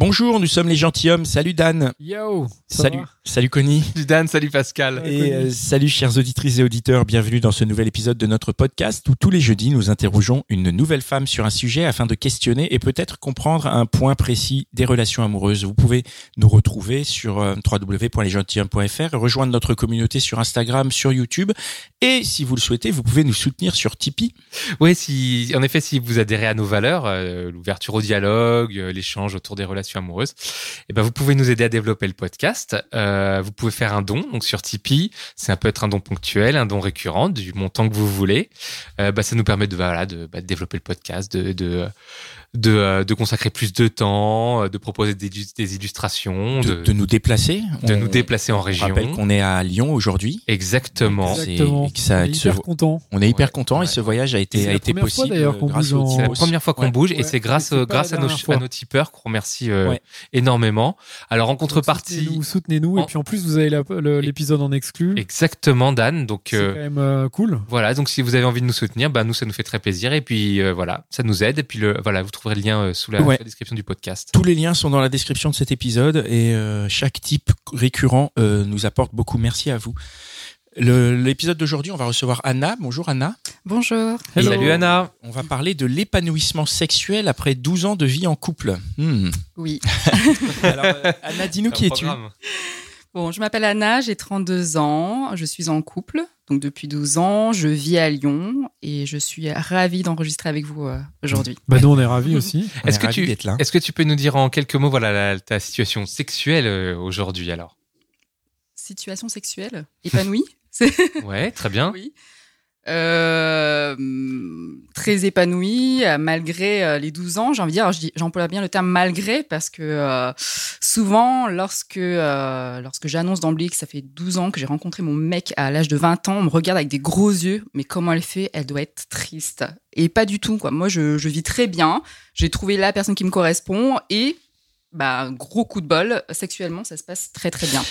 Bonjour, nous sommes les gentilshommes. Salut Dan. Yo Salut, va? Salut Connie. Salut Dan, salut Pascal. Et euh, salut chers auditrices et auditeurs, bienvenue dans ce nouvel épisode de notre podcast où tous les jeudis nous interrogeons une nouvelle femme sur un sujet afin de questionner et peut-être comprendre un point précis des relations amoureuses. Vous pouvez nous retrouver sur euh, www.lesgentilhommes.fr, rejoindre notre communauté sur Instagram, sur YouTube et si vous le souhaitez, vous pouvez nous soutenir sur Tipeee. Oui, si, en effet, si vous adhérez à nos valeurs, euh, l'ouverture au dialogue, euh, l'échange autour des relations amoureuses, eh ben, vous pouvez nous aider à développer le podcast. Euh, vous pouvez faire un don, donc sur Tipeee. Ça peut être un don ponctuel, un don récurrent, du montant que vous voulez. Euh, bah, ça nous permet de, voilà, de, bah, développer le podcast, de, de, euh, de consacrer plus de temps, euh, de proposer des, des illustrations, De, de nous déplacer. de On- nous déplacer en On région. rappelle qu'on est à Lyon aujourd'hui. Exactement. Exactement. et que ça- On est hyper content. On est hyper Ouais, content et ce voyage a été, c'est a la été première fois, possible d'ailleurs, qu'on grâce bouge au en- C'est la première fois qu'on Ouais. bouge et c'est grâce, grâce à, nos, à nos tipeurs qu'on remercie euh, Ouais. énormément. Alors en contrepartie, Soutenez-nous, soutenez-nous. En- Et puis en plus, vous avez l'épisode en exclu. exactement Dan. Donc C'est euh, quand même euh, cool. voilà, donc si vous avez envie de nous soutenir, bah nous ça nous fait très plaisir et puis euh, voilà, ça nous aide et puis le voilà, vous trouverez le lien euh, sous la, Ouais. sous la description du podcast. Tous les liens sont dans la description de cet épisode et euh, chaque type récurrent euh, nous apporte beaucoup. Merci à vous. L'épisode d'aujourd'hui, on va recevoir Anna. Bonjour Anna. Bonjour. Hello. Salut Anna. On va parler de l'épanouissement sexuel après 12 ans de vie en couple. Hmm. Oui. Alors, Anna, dis-nous qui es-tu? Bon, je m'appelle Anna, j'ai 32 ans, je suis en couple, donc depuis 12 ans, je vis à Lyon et je suis ravie d'enregistrer avec vous euh, aujourd'hui. Bah, nous, on est ravis aussi. Est-ce est que tu- là Est-ce que tu peux nous dire en quelques mots voilà la- ta situation sexuelle euh, aujourd'hui alors? Situation sexuelle? Épanouie? C'est- Ouais, très bien. Oui. Euh, très épanouie euh, malgré euh, les 12 ans, j'ai envie de dire, j'emploie bien le terme malgré parce que euh, souvent lorsque euh, lorsque j'annonce d'emblée que ça fait 12 ans que j'ai rencontré mon mec à l'âge de 20 ans, on me regarde avec des gros yeux, mais comment elle fait? Elle doit être triste. Et pas du tout quoi. Moi je, je vis très bien, j'ai trouvé la personne qui me correspond et bah gros coup de bol, sexuellement ça se passe très très bien.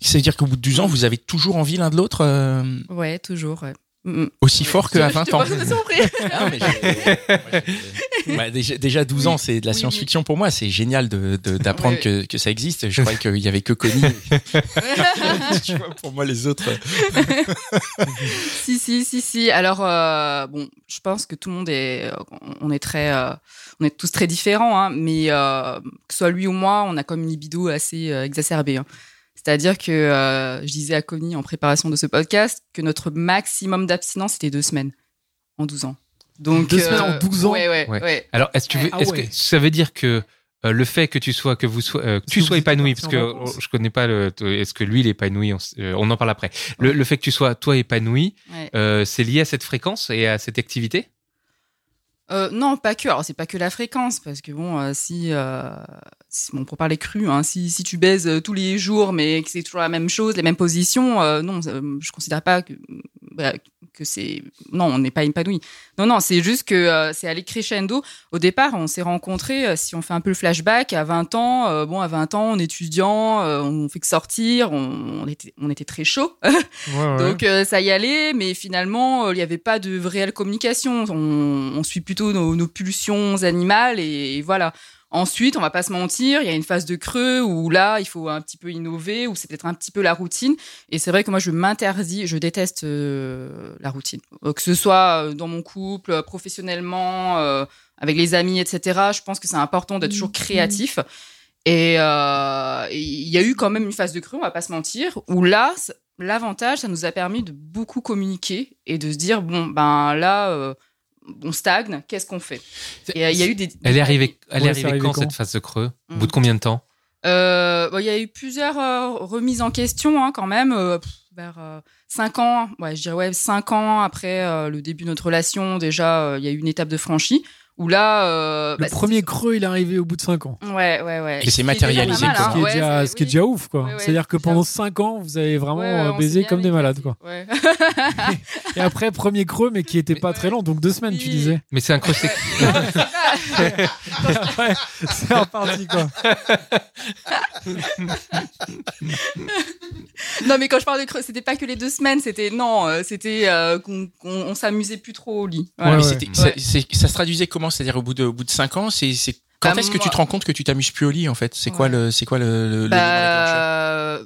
C'est-à-dire qu'au bout de 12 ans, vous avez toujours envie l'un de l'autre euh, Ouais, toujours. ouais. Mm, mm. aussi fort qu'à 20 ans. Non, mais Bah, déjà, déjà 12 ans, c'est de la oui, science-fiction pour moi. C'est génial de- de- d'apprendre Oui, que, que ça existe. Je croyais qu'il y avait que Connie. Tu vois, pour moi, les autres. si, si, si, si. Alors, euh, bon, je pense que tout le monde est, on est très, euh, on est tous très différents, hein, mais euh, que ce soit lui ou moi, on a comme une libido assez euh, exacerbée. hein. C'est-à-dire que euh, je disais à Connie en préparation de ce podcast que notre maximum d'abstinence c'était deux semaines en 12 ans. Donc Deux semaines en 12 ans Ouais, ouais, Ouais. ouais. Alors, est-ce que, tu veux- Ah est-ce ouais. que ça veut dire que euh, le fait que tu sois que vous sois euh, que tu sois épanoui parce que euh, je connais pas le est-ce que lui il est épanoui on, euh, en parle après le, le fait que tu sois toi épanoui ouais. euh, c'est lié à cette fréquence et à cette activité? Euh, non, pas que. Alors, c'est pas que la fréquence, parce que bon, euh, si, euh, si- bon, pour parler cru, hein, si, si tu baises euh, tous les jours, mais que c'est toujours la même chose, les mêmes positions, euh, non, euh, je considère pas que, bah, que c'est. Non, on n'est pas épanoui. Non, non, c'est juste que euh, c'est allé crescendo. Au départ, on s'est rencontrés, si on fait un peu le flashback, à 20 ans. euh, bon, à 20 ans, on est étudiant, on fait que sortir, on, on était, on était très chaud. Donc ça y allait, mais finalement il n'y avait pas de réelle communication. On, on suit plutôt nos, nos pulsions animales et, et voilà. Ensuite, on va pas se mentir, il y a une phase de creux où là il faut un petit peu innover, où c'est peut-être un petit peu la routine. Et c'est vrai que moi je m'interdis, je déteste euh, la routine, Euh, que ce soit euh, dans mon couple, professionnellement, euh, avec les amis, etc. Je pense que c'est important d'être toujours créatif. Et euh, il y a eu quand même une phase de creux, on va pas se mentir, où là, l'avantage, ça nous a permis de beaucoup communiquer et de se dire bon ben là, on stagne, qu'est-ce qu'on fait Et euh, il y a eu des. elle est arrivée elle Ouais, est arrivée arrivé quand, quand cette phase de creux au Mm. bout de combien de temps Euh, bon, il y a eu plusieurs euh, remises en question hein, quand même, euh, pff, vers euh, cinq ans, ouais, je dirais ouais, cinq ans après euh, le début de notre relation, déjà, euh, il y a eu une étape de franchie Où là, euh, Le bah, premier creux, il est arrivé au bout de 5 ans. Ouais, ouais, ouais. Et c'est matérialisé, mal, hein. Ce qui est, Ouais, déjà, c'est- ce qui est oui. déjà ouf, quoi. Ouais, ouais, C'est-à-dire que pendant ça. 5 ans, vous avez vraiment Ouais, ouais, euh, baisé comme des malades, quoi. Ouais. Et après, premier creux, mais qui était pas très long, donc deux semaines, tu disais. Mais c'est un creux sec- Et après, c'est reparti, quoi. non, mais quand je parle de creux, c'était pas que les deux semaines, c'était non, euh, c'était euh, qu'on qu'on- on s'amusait plus trop au lit. Voilà. Mais ça se traduisait comment C'est-à-dire au bout de, au bout de 5 ans, c'est c'est- quand Bah, est-ce que tu te rends compte que tu t'amuses plus au lit en fait? C'est quoi le c'est quoi le, Bah,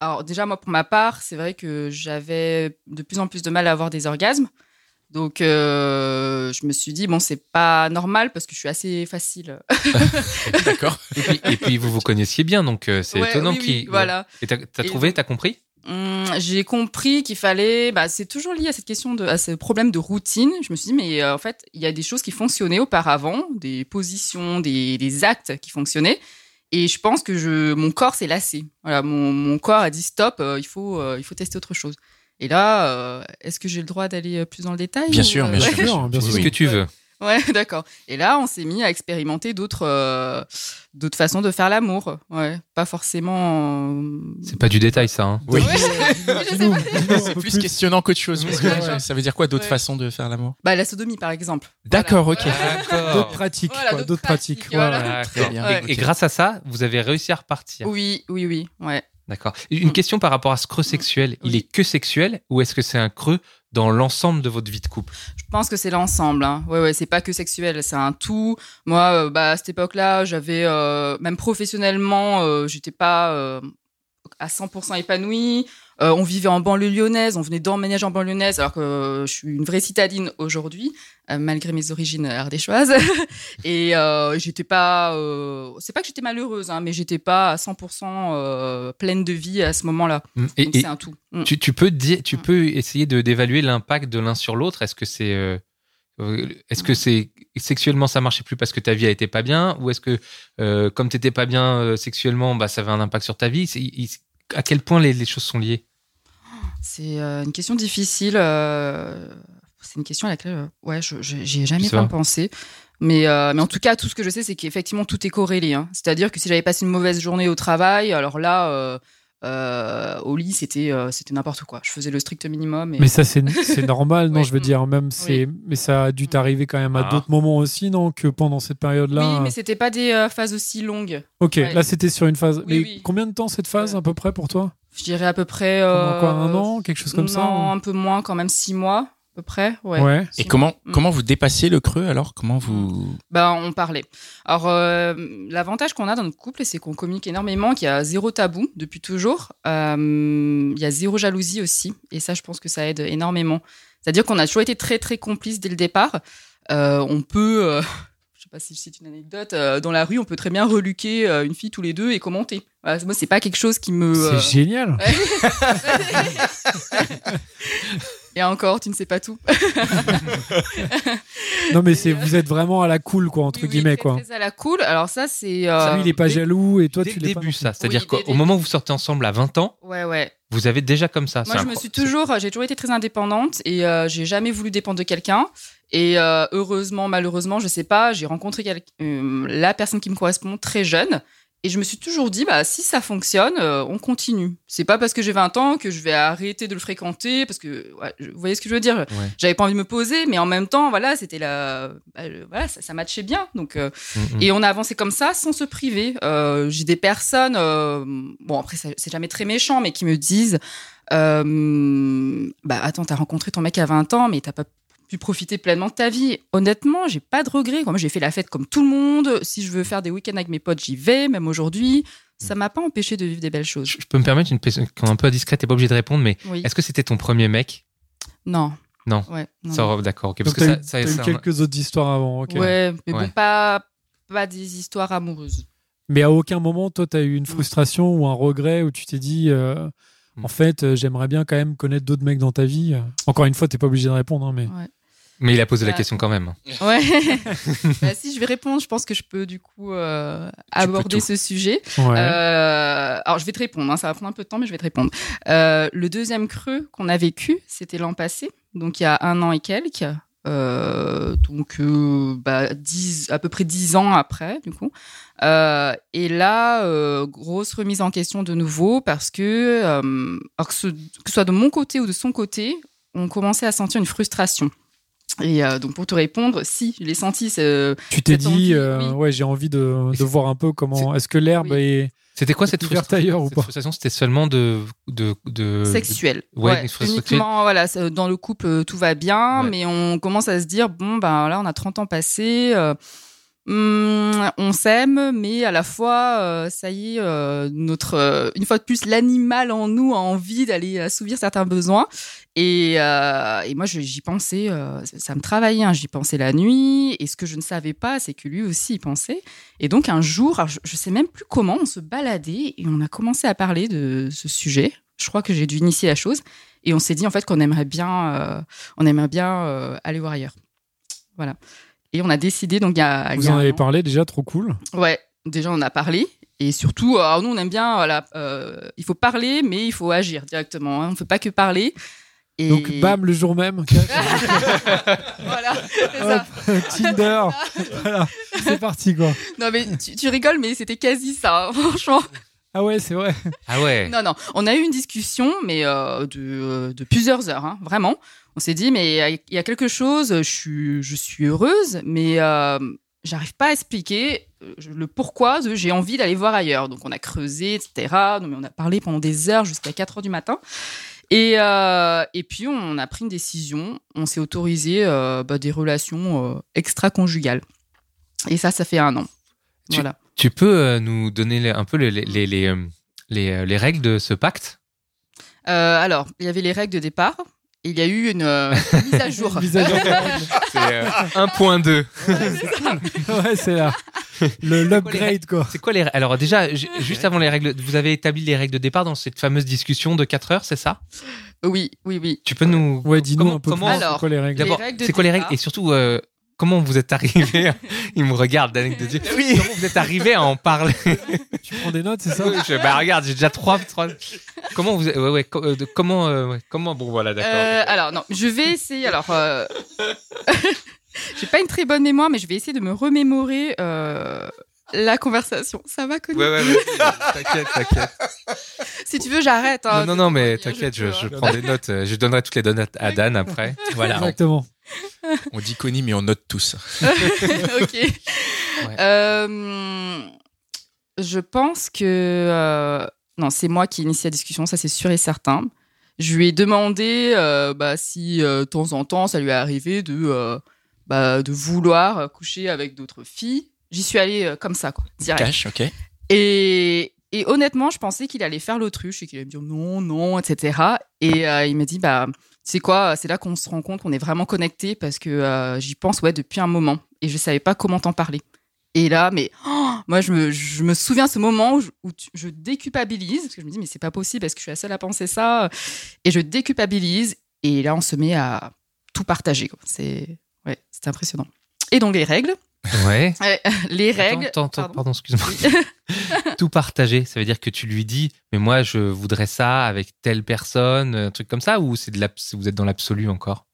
alors déjà moi pour ma part, c'est vrai que j'avais de plus en plus de mal à avoir des orgasmes. Donc euh, je me suis dit bon c'est pas normal parce que je suis assez facile. D'accord. et, puis, et puis vous vous connaissiez bien, donc euh, c'est Ouais, étonnant oui, voilà. Et t'as trouvé, t'as compris? J'ai compris qu'il fallait, bah, c'est toujours lié à cette question de, à ce problème de routine. Je me suis dit, mais euh, en fait, il y a des choses qui fonctionnaient auparavant, des positions, des, des actes qui fonctionnaient. Et je pense que je, mon corps s'est lassé. Voilà, mon, mon corps a dit stop, euh, il faut, euh, il faut tester autre chose. Et là, euh, est-ce que j'ai le droit d'aller plus dans le détail Bien ou, sûr, bien sûr. sûr, bien sûr. ce que tu veux. Ouais, d'accord. Et là, on s'est mis à expérimenter d'autres, euh, d'autres façons de faire l'amour. Ouais, pas forcément. euh, C'est pas du détail, ça. Hein. Oui. Ouais, je sais Dis-nous, pas. dis-nous un C'est plus questionnant qu'autre chose. parce que, Ouais. ouais, ça veut dire quoi d'autres Ouais. façons de faire l'amour? Bah, la sodomie, par exemple. D'accord, ok. D'accord. D'autres pratiques, Voilà, quoi, d'autres d'autres pratiques. pratiques, voilà. voilà. Très bien. Ouais. Et, et grâce à ça, vous avez réussi à repartir? Oui, oui, oui. Ouais. D'accord. Une question par rapport à ce creux sexuel. Il Oui. est que sexuel ou est-ce que c'est un creux dans l'ensemble de votre vie de couple? Je pense que c'est l'ensemble. Hein. Ouais, ouais, c'est pas que sexuel, c'est un tout. Moi, euh, bah, à cette époque-là, j'avais euh, même professionnellement, euh, j'étais pas à 100% épanouie. Euh, on vivait en banlieue lyonnaise, on venait d'emménager en banlieue lyonnaise, alors que euh, je suis une vraie citadine aujourd'hui, euh, malgré mes origines ardéchoises. Et j'étais pas, c'est pas que j'étais malheureuse, hein, mais j'étais pas à 100% euh, pleine de vie à ce moment-là. Et, Donc et c'est un tout. Mm. tu, tu peux dire, tu Mm. peux essayer de d'évaluer l'impact de l'un sur l'autre. Est-ce que c'est est-ce que c'est sexuellement ça marchait plus parce que ta vie a été pas bien? Ou est-ce que euh, comme t'étais pas bien euh, sexuellement bah ça avait un impact sur ta vie? C'est- il- à quel point les, les choses sont liées? C'est euh, une question difficile. euh, c'est une question à laquelle, euh, ouais, je ai jamais pas. pensé. Mais, euh, mais en tout cas, tout ce que je sais, c'est qu'effectivement, tout est corrélé. hein. C'est-à-dire que si j'avais passé une mauvaise journée au travail, alors là, euh, euh, au lit, c'était euh, c'était n'importe quoi. Je faisais le strict minimum. Et... Mais ça, c'est normal, non. Je veux dire, même, c'est. Mais ça a dû t'arriver quand même à Ah. d'autres moments aussi, non Que pendant cette période-là? oui, mais c'était pas des euh, phases aussi longues. Ok, Ouais. là, c'était sur une phase. Oui, mais oui. combien de temps cette phase, à peu près, pour toi? Je dirais à peu près. Pendant euh, quoi, un an Quelque chose comme ça non, ou- un peu moins, quand même six mois, peu près. Ouais. Ouais. Et comment Mm. comment vous dépassez le creux alors? Comment vous Ben, on parlait. Alors, euh, l'avantage qu'on a dans notre couple, c'est qu'on communique énormément, qu'il y a zéro tabou depuis toujours. Euh, il y a zéro jalousie aussi. Et ça, je pense que ça aide énormément. C'est-à-dire qu'on a toujours été très, très complices dès le départ. Euh, on peut, euh, je sais pas si c'est une anecdote, euh, dans la rue, on peut très bien reluquer euh, une fille tous les deux et commenter. Voilà, moi, c'est pas quelque chose qui me. C'est génial. Et encore, tu ne sais pas tout. Non, mais c'est vous êtes vraiment à la cool, quoi, entre Oui, oui, guillemets, quoi. Très à la cool. Alors ça, c'est. euh, Lui, il est pas dès- jaloux et toi, Dès tu le l'es pas. début, ça. C'est-à-dire Oui, qu'au dès- moment où vous sortez ensemble à 20 ans, Ouais, ouais. vous avez déjà comme ça. Moi, je me suis toujours, j'ai toujours été très indépendante et euh, j'ai jamais voulu dépendre de quelqu'un. Et euh, heureusement, malheureusement, je sais pas, j'ai rencontré quel- euh, la personne qui me correspond très jeune. Et je me suis toujours dit, bah, si ça fonctionne, euh, on continue. C'est pas parce que j'ai 20 ans que je vais arrêter de le fréquenter, parce que, ouais, je- vous voyez ce que je veux dire? Ouais. J'avais pas envie de me poser, mais en même temps, voilà, c'était la, bah, euh, voilà, ça, ça matchait bien. Donc, euh, Mm, et on a avancé comme ça sans se priver. Euh, J'ai des personnes, bon après c'est jamais très méchant, mais qui me disent, bah attends, t'as rencontré ton mec à 20 ans, mais t'as pas pu profiter pleinement de ta vie. Honnêtement, j'ai pas de regrets. Moi, j'ai fait la fête comme tout le monde. Si je veux faire des week-ends avec mes potes, j'y vais, même aujourd'hui. Ça m'a pas empêché de vivre des belles choses. Je je peux me permettre une question un peu indiscrète, t'es pas obligé de répondre, mais Oui. est-ce que c'était ton premier mec? Non. Non. Ouais. non, Ça, non. D'accord, ok. Parce que eu, ça, eu ça- quelques autres histoires avant, ok. Ouais, mais Ouais. bon, pas pas des histoires amoureuses. Mais à aucun moment, toi, tu as eu une frustration ou un regret où tu t'es dit, euh, Mm. en fait, euh, j'aimerais bien quand même connaître d'autres mecs dans ta vie. Encore une fois, t'es pas obligé de répondre, hein, mais. Mais il a posé la question quand même. Ouais. Bah, si je vais répondre, je pense que je peux du coup euh, aborder ce sujet. Ouais. Euh, alors je vais te répondre, hein, ça va prendre un peu de temps, mais je vais te répondre. Euh, le deuxième creux qu'on a vécu, c'était l'an passé, donc il y a un an et quelques. euh, donc euh, bah, 10, à peu près dix ans après, du coup. Euh, et là, euh, grosse remise en question de nouveau parce que, euh, alors que ce, que ce soit de mon côté ou de son côté, on commençait à sentir une frustration. Et euh, donc pour te répondre, si je l'ai senti, c'est Tu t'es dit, envie, euh, oui. ouais, j'ai envie de, de voir un peu comment. Est-ce que l'herbe Oui. est. C'était quoi cette frustration ailleurs ou Cette pas frustration, c'était seulement de. de, de sexuel. ouais, sexuelle. uniquement, voilà, dans le couple, euh, tout va bien, Ouais. mais on commence à se dire, bon, ben là, on a 30 ans passés, euh, hum, on s'aime, mais à la fois, euh, ça y est, euh, notre, euh, une fois de plus, l'animal en nous a envie d'aller assouvir certains besoins. Et, moi, j'y pensais, ça- me travaillait, hein, j'y pensais la nuit. Et ce que je ne savais pas, c'est que lui aussi y pensait. Et donc, un jour, je, je sais même plus comment, on se baladait et on a commencé à parler de ce sujet. Je crois que j'ai dû initier la chose. Et on s'est dit, en fait, qu'on aimerait bien, on aimerait bien aller voir ailleurs. Voilà. Et on a décidé, donc, il y a. Vous y a en avez parlé déjà, trop cool. Ouais, déjà on a parlé. Et surtout, alors nous on aime bien, voilà, euh, il faut parler, mais il faut agir directement. hein. On ne fait pas que parler. Et... Donc, bam, le jour même. voilà, c'est ça. Hop, Tinder. voilà, c'est parti, quoi. Non mais tu, tu rigoles, mais c'était quasi ça, hein, franchement. Ah ouais, c'est vrai. Ah ouais. Non, non, on a eu une discussion, mais euh, de, euh, de plusieurs heures, hein, vraiment. On s'est dit, mais il y a quelque chose, je suis, je suis heureuse, mais euh, j'arrive pas à expliquer euh, le pourquoi de j'ai envie d'aller voir ailleurs. Donc on a creusé, etc. Mais on a parlé pendant des heures jusqu'à 4 heures du matin. Et, euh, et puis on a pris une décision, on s'est autorisé euh, bah, des relations euh, extra-conjugales. Et ça, ça fait un an. Tu- Voilà. Tu peux euh, nous donner un peu les, les, les, les, euh, les, euh, les règles de ce pacte? Euh, alors, il y avait les règles de départ. Il y a eu une euh, mise à jour. Mise à jour. C'est euh, 1.2. ouais, c'est là. Le l'upgrade, quoi. C'est quoi les règles? Alors déjà, ju- juste avant les règles, vous avez établi les règles de départ dans cette fameuse discussion de 4 heures, c'est ça? Oui, oui, oui. Tu peux nous... Ouais, dis-nous comment- un peu comment- plus. Alors, c'est quoi les règles? Les D'abord, règles de c'est quoi les règles? Et surtout, euh, comment vous êtes arrivé Il me regarde, Danick de Dieu. Comment vous êtes arrivé à en parler Tu prends des notes, c'est ça Je- Bah regarde, j'ai déjà trois... trois... Comment vous... Ouais, ouais, co- euh, de- comment... euh, ouais, comment... Bon, voilà, d'accord. Euh, alors, non, je vais essayer. Alors, euh... j'ai pas une très bonne mémoire, mais je vais essayer de me remémorer euh, la conversation. Ça va, Connie? Ouais, ouais, ouais. T'inquiète, t'inquiète. Si tu veux, j'arrête. hein. Non, non, non, mais t'inquiète, je, je prends des notes. Je donnerai toutes les données à Dan après. Voilà, on, Exactement. on dit Connie, mais on note tous. ok. Euh, je pense que euh, non, c'est moi qui initie la discussion, ça c'est sûr et certain. Je lui ai demandé euh, bah, si de temps en temps ça lui est arrivé de bah, de vouloir coucher avec d'autres filles. J'y suis allée comme ça, quoi, direct. Cash, ok. Et, et honnêtement, je pensais qu'il allait faire l'autruche et qu'il allait me dire non, non, etc. Et il m'a dit, bah, sais quoi, c'est là qu'on se rend compte qu'on est vraiment connectés parce que euh, j'y pense ouais, depuis un moment et je savais pas comment t'en parler. Et là, mais oh, moi, je me, je me souviens ce moment où, je, où déculpabilise parce que je me dis, mais c'est pas possible parce que je suis la seule à penser ça? Et je déculpabilise et là, on se met à tout partager. C'est ouais, impressionnant. Et donc, les règles. Ouais. Les règles. Attends, attends, pardon. pardon, excuse-moi. Tout partager, ça veut dire que tu lui dis, mais moi, je voudrais ça avec telle personne, un truc comme ça, ou c'est de vous êtes dans l'absolu encore?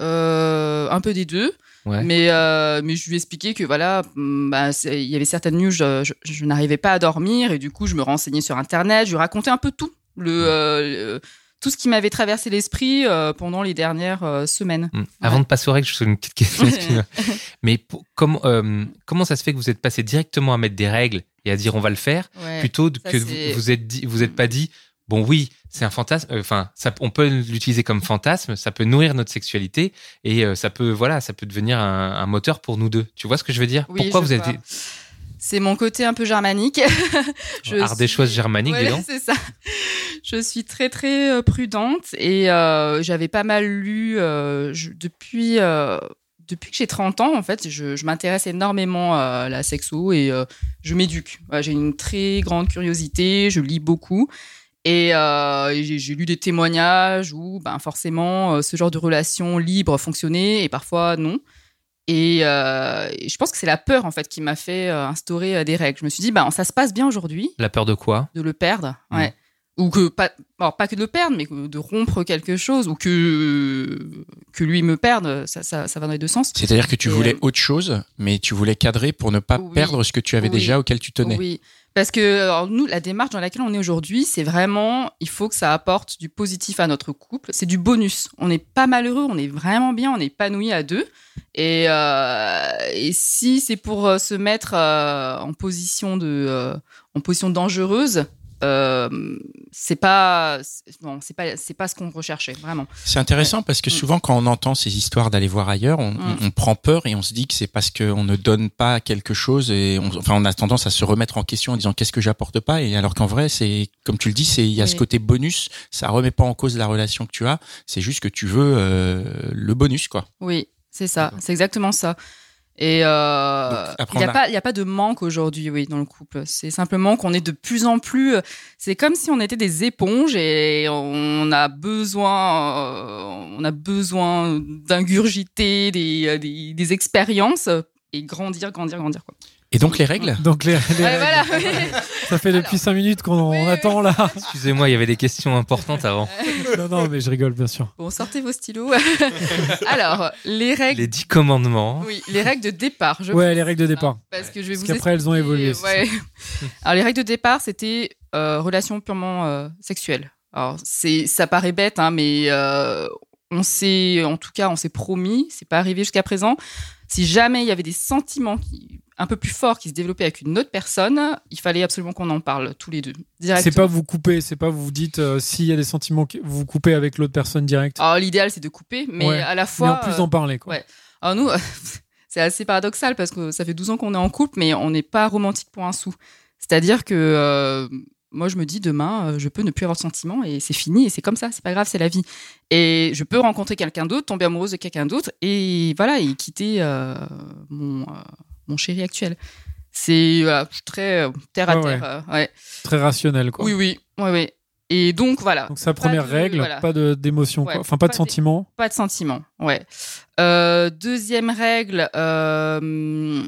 Euh, un peu des deux. Ouais. Mais, euh, mais je lui ai expliqué que voilà, hum, bah, il y avait certaines nuits où je, je- je n'arrivais pas à dormir et du coup je me renseignais sur internet, je lui racontais un peu tout, le, euh, le- tout ce qui m'avait traversé l'esprit euh, pendant les dernières euh, semaines. Hmm. Avant de passer aux règles, je fais une petite question. mais pour- euh, comment ça se fait que vous êtes passé directement à mettre des règles et à dire on va le faire, Ouais. plutôt ça, que vous vous êtes dit, vous êtes pas dit, bon oui, c'est un fantasme. Enfin, ça, on peut l'utiliser comme fantasme, ça peut nourrir notre sexualité et ça peut, voilà, ça peut devenir un, un moteur pour nous deux. Tu vois ce que je veux dire? Oui, Pourquoi vous êtes. C'est mon côté un peu germanique. Je ardéchoise suis- germanique, Ouais, c'est ça. Je suis très très euh, prudente et euh, j'avais pas mal lu euh, je- depuis euh, depuis que j'ai 30 ans en fait, je, je m'intéresse énormément à la sexo et je m'éduque. Ouais, j'ai une très grande curiosité, je lis beaucoup et, euh, j'ai lu des témoignages où ben forcément ce genre de relation libre fonctionnait et parfois non. Et, euh, je pense que c'est la peur en fait qui m'a fait euh, instaurer euh, des règles. Je me suis dit ben ça se passe bien aujourd'hui La peur de quoi? De le perdre. Mm. Ouais. ou que pas, alors pas que de le perdre, mais de rompre quelque chose, ou que que lui me perde, ça, ça, ça va dans les deux sens. C'est-à-dire que tu Et, voulais euh, autre chose, mais tu voulais cadrer pour ne pas Oui. perdre ce que tu avais Oui. déjà auquel tu tenais. Oui, parce que alors, nous, la démarche dans laquelle on est aujourd'hui, c'est vraiment, il faut que ça apporte du positif à notre couple. C'est du bonus. On n'est pas malheureux, on est vraiment bien, on est épanoui à deux. Et, euh, et si c'est pour euh, se mettre euh, en position de, euh, en position dangereuse. Euh, c'est pas c'est- pas c'est pas ce qu'on recherchait vraiment. C'est intéressant parce que souvent quand on entend ces histoires d'aller voir ailleurs, on, Mm. on- on prend peur et on se dit que c'est parce qu'on ne donne pas quelque chose et on, enfin on a tendance à se remettre en question en disant qu'est-ce que j'apporte pas et alors qu'en vrai c'est comme tu le dis c'est il y a ce côté bonus, ça remet pas en cause la relation que tu as, c'est juste que tu veux euh, le bonus quoi. Oui, c'est ça, c'est exactement ça. Et euh, il n'y a, a- pas- il y a pas de manque aujourd'hui, oui, dans le couple. C'est simplement qu'on est de plus en plus. C'est comme si on était des éponges et on a besoin, euh, on a besoin d'ingurgiter des, des, des expériences et grandir, grandir, grandir. Quoi. Et donc les règles Donc les, les Ouais, règles. voilà. ça fait depuis Alors. 5 minutes qu'on Oui, attend là. Excusez-moi, il y avait des questions importantes avant. non, non, mais je rigole bien sûr. bon, sortez vos stylos. Alors, les règles. Les dix commandements. Oui, les règles de départ. Je Ouais, les règles de départ. Parce que je vais Parce vous qu'après, elles ont évolué. ouais. Alors les règles de départ, c'était euh, relation purement euh, sexuelle. Alors c'est, ça paraît bête, hein, mais euh, on s'est, en tout cas, on s'est promis, c'est pas arrivé jusqu'à présent. Si jamais il y avait des sentiments qui, un peu plus forts qui se développaient avec une autre personne, il fallait absolument qu'on en parle tous les deux C'est pas vous couper, c'est pas vous dites euh, s'il y a des sentiments que vous vous coupez avec l'autre personne direct. Alors l'idéal c'est de couper, mais Ouais. à la mais fois. en plus euh, d'en parler quoi. ouais. Alors nous, c'est assez paradoxal parce que ça fait 12 ans qu'on est en couple, mais on n'est pas romantique pour un sou. C'est-à-dire que euh, moi, je me dis demain, je peux ne plus avoir de sentiments et c'est fini et c'est comme ça, c'est pas grave, c'est la vie. Et je peux rencontrer quelqu'un d'autre, tomber amoureuse de quelqu'un d'autre et voilà, et quitter euh, mon, mon chéri actuel. C'est voilà, très euh, terre à Ouais, terre. euh, ouais. Très rationnel quoi. Oui, oui, oui, oui. Et donc voilà. Donc sa première de- règle, voilà. pas de d'émotion Ouais. Enfin pas de pas sentiments. Pas de sentiments, ouais. Euh, deuxième règle, euh,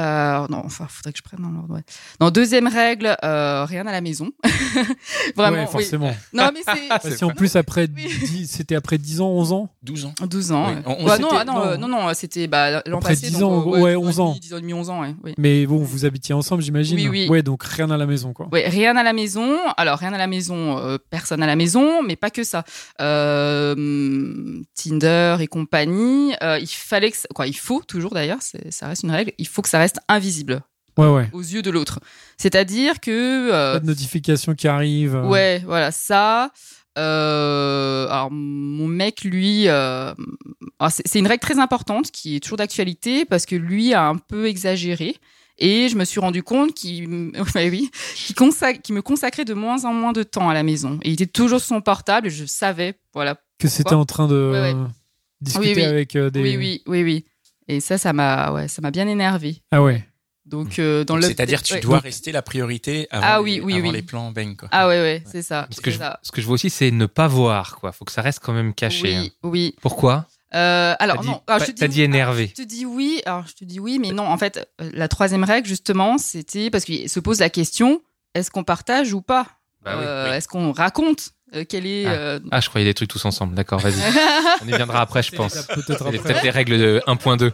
euh, non, enfin, faudrait que je prenne dans l'ordre. Ouais. Non, deuxième règle, euh, rien à la maison. Vraiment, ouais, oui. forcément. Non, mais c'est Bah, si en plus après Oui. 10 c'était après 10 ans, 11 ans. 12 ans. 12 ans. Oui. ouais. On- on Bah, non, ah non, non. euh, non, c'était bah, l'an Après passé. 10 donc, ans, euh, ouais, 10 ans 11 et demi, ans. 10 ans et demi, 11 ans, ouais. Oui. Mais bon, vous habitiez ensemble, j'imagine. Oui, oui. Ouais, donc rien à la maison quoi. Ouais, rien à la maison. Alors, rien à la maison, euh, personne à la maison, mais pas que ça. Euh, Tinder et compagnie. euh, il fallait que, ça- quoi, il faut toujours d'ailleurs, ça reste une règle. Il faut que ça reste invisible Ouais, ouais. aux yeux de l'autre. C'est-à-dire que, euh, Pas de notification qui arrive. euh. ouais, voilà, ça. euh, alors, mon mec, lui, euh, c'est une règle très importante qui est toujours d'actualité parce que lui a un peu exagéré. Et je me suis rendu compte qu'il oui, me consacrait de moins en moins de temps à la maison. Et il était toujours sur son portable et je savais, voilà. Que c'était en train de Ouais, discuter Oui, oui. avec des. Oui, oui, oui, oui. Et ça, ça m'a ouais, ça m'a bien énervé. Ah ouais. Donc, euh, dans le. C'est-à-dire tu ouais. dois rester la priorité avant, Ah les- oui, oui, avant oui. les plans bang quoi. Ah ouais, ouais, c'est ça. Ce que, c'est je, ça. ce que je vois aussi, c'est ne pas voir. Quoi. faut que ça reste quand même caché. hein. Oui, oui. Pourquoi? Euh, alors non, alors, je te t'as dit énervé. alors, je te dis oui. Alors je te dis oui, mais non. En fait, euh, la troisième règle justement, c'était parce qu'il se pose la question est-ce qu'on partage ou pas? Bah oui, Euh, oui. Est-ce qu'on raconte? Euh, quelle est Ah. euh, Ah, je croyais des trucs tous ensemble. D'accord, vas-y. On y viendra après, je pense. Peut-être après. peut-être les règles de 1.2.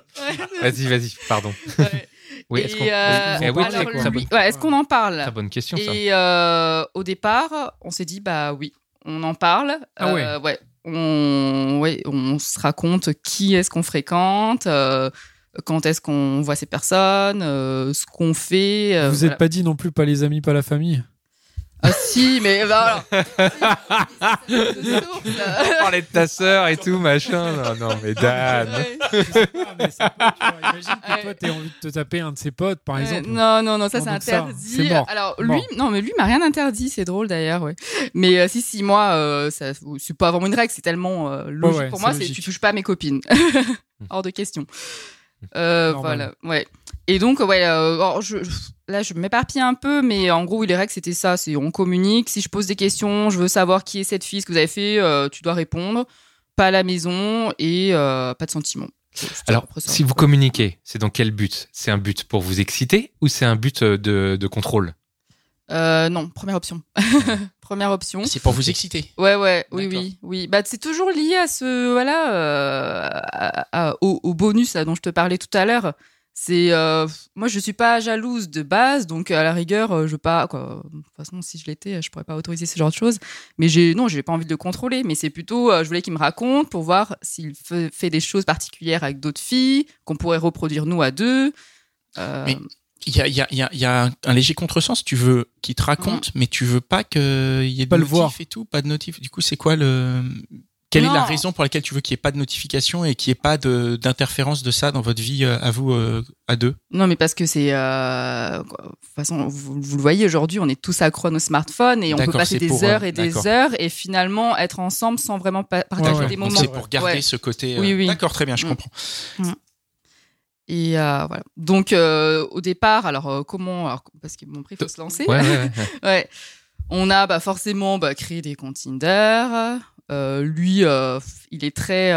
Vas-y, vas-y, pardon. Ouais. Oui, est-ce qu'on. euh, Eh oui, lui- bonne- ouais, en parle? Très bonne question, ça. Et euh, au départ, on s'est dit bah oui, on en parle. Ah ouais. Ouais. On, ouais, on se raconte qui est-ce qu'on fréquente, euh, quand est-ce qu'on voit ces personnes, euh, ce qu'on fait. euh, vous voilà. êtes pas dit non plus pas les amis, pas la famille? Ah si, mais bah, alors. Parler de ta sœur et tout, machin. Non, non, mais Dan. Imagine que Ouais. toi t'aies envie de te taper un de ses potes par exemple. non, non, non, ça c'est donc ça, interdit. c'est mort. Alors lui, Mort. non, mais lui m'a rien interdit, c'est drôle d'ailleurs, ouais. Mais euh, si, si, moi, euh, ça, c'est pas vraiment une règle, c'est tellement euh, logique ouais, pour c'est moi, c'est logique. tu touches pas à mes copines, hors de question. Euh, voilà, ouais. Et donc, ouais, euh, alors, je, je- là, je m'éparpille un peu, mais en gros, les règles, c'était ça, c'est on communique. Si je pose des questions, je veux savoir qui est cette fille, ce que vous avez fait, euh, tu dois répondre. Pas à la maison et euh, pas de sentiments. Alors, si vous communiquez, c'est dans quel but? C'est un but pour vous exciter ou c'est un but euh, de, de contrôle? Euh, non, première option. première option. C'est pour vous exciter. Ouais, ouais, oui, oui, oui. Bah, c'est toujours lié à ce, voilà, euh, à- à- au, au bonus là, dont je te parlais tout à l'heure. C'est, euh, moi, je suis pas jalouse de base, donc à la rigueur, euh, je veux pas, quoi. De toute façon, si je l'étais, je pourrais pas autoriser ce genre de choses. Mais j'ai, non, j'ai pas envie de le contrôler. Mais c'est plutôt, euh, je voulais qu'il me raconte pour voir s'il fait des choses particulières avec d'autres filles qu'on pourrait reproduire nous à deux. Mais Il y a, il y a, il y a, il y a un, léger contresens. Tu veux qu'il te raconte, mais tu veux pas qu'il y ait de Pas le notif voir. et tout, pas de notif. Du coup, c'est quoi le quelle est la raison pour laquelle tu veux qu'il n'y ait pas de notification et qu'il n'y ait pas de- d'interférence de ça dans votre vie euh, à vous euh, à deux? Non, mais parce que c'est. euh, De toute façon, vous, vous le voyez aujourd'hui, on est tous accros à nos smartphones et on peut passer des pour, heures et des heures et finalement être ensemble sans vraiment pa- partager ouais. des moments. c'est pour garder Ouais. ce côté. euh, Oui, oui. D'accord, très bien, je Mm. comprends. Et euh, voilà. Donc, euh, au départ, alors euh, comment. Alors, parce que bon, après, il faut se lancer. Ouais, ouais. On a bah, forcément bah, créé des comptes Tinder. Euh, lui, euh, il est très.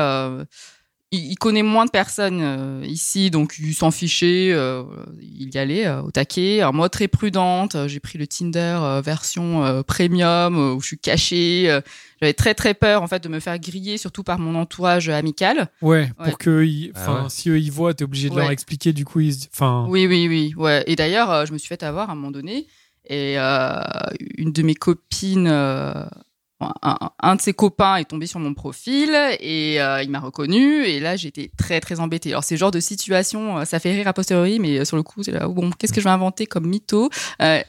Il, il connaît moins de personnes euh, ici, donc il s'en fichait. euh, il y allait euh, au taquet. Alors, moi, très prudente, euh, j'ai pris le Tinder euh, version euh, premium euh, où je suis cachée. euh, J'avais très très peur en fait de me faire griller, surtout par mon entourage amical. Ouais, Ouais. pour que, Ah enfin, ouais. si eux ils voient, t'es obligé de leur expliquer. Du coup, ils, enfin, Oui, oui, oui. Ouais. Et d'ailleurs, euh, je me suis fait avoir à un moment donné. Et euh, une de mes copines, euh, un, un de ses copains est tombé sur mon profil et euh, il m'a reconnu. Et là, j'étais très, très embêtée. Alors, c'est le genre de situation, euh, ça fait rire a posteriori, mais euh, sur le coup, c'est là, bon, qu'est-ce que je vais inventer comme mytho? Euh,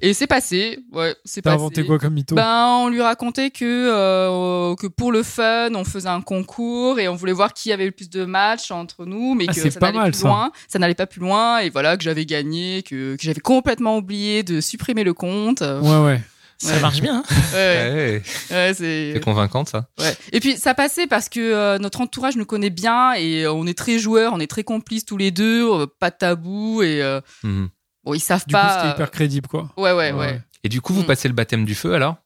Et c'est passé. Ouais, c'est passé. inventé quoi comme mytho? Ben, on lui racontait que, euh, que pour le fun, on faisait un concours et on voulait voir qui avait le plus de matchs entre nous, mais Ah, que ça n'allait plus ça. loin. Ça n'allait pas plus loin et voilà que j'avais gagné, que, que j'avais complètement oublié de supprimer le compte. Ouais, ouais. Ça Ouais. marche bien. hein ouais, ouais, Ouais, ouais, c'est. Convaincant ça. Ouais. Et puis ça passait parce que euh, notre entourage nous connaît bien et euh, on est très joueurs, on est très complices tous les deux, euh, pas de tabou et euh, Mhm. bon ils savent Du coup, pas. c'était hyper crédible, quoi. Ouais, ouais, ouais, Ouais. Et du coup, vous Mm. passez le baptême du feu alors?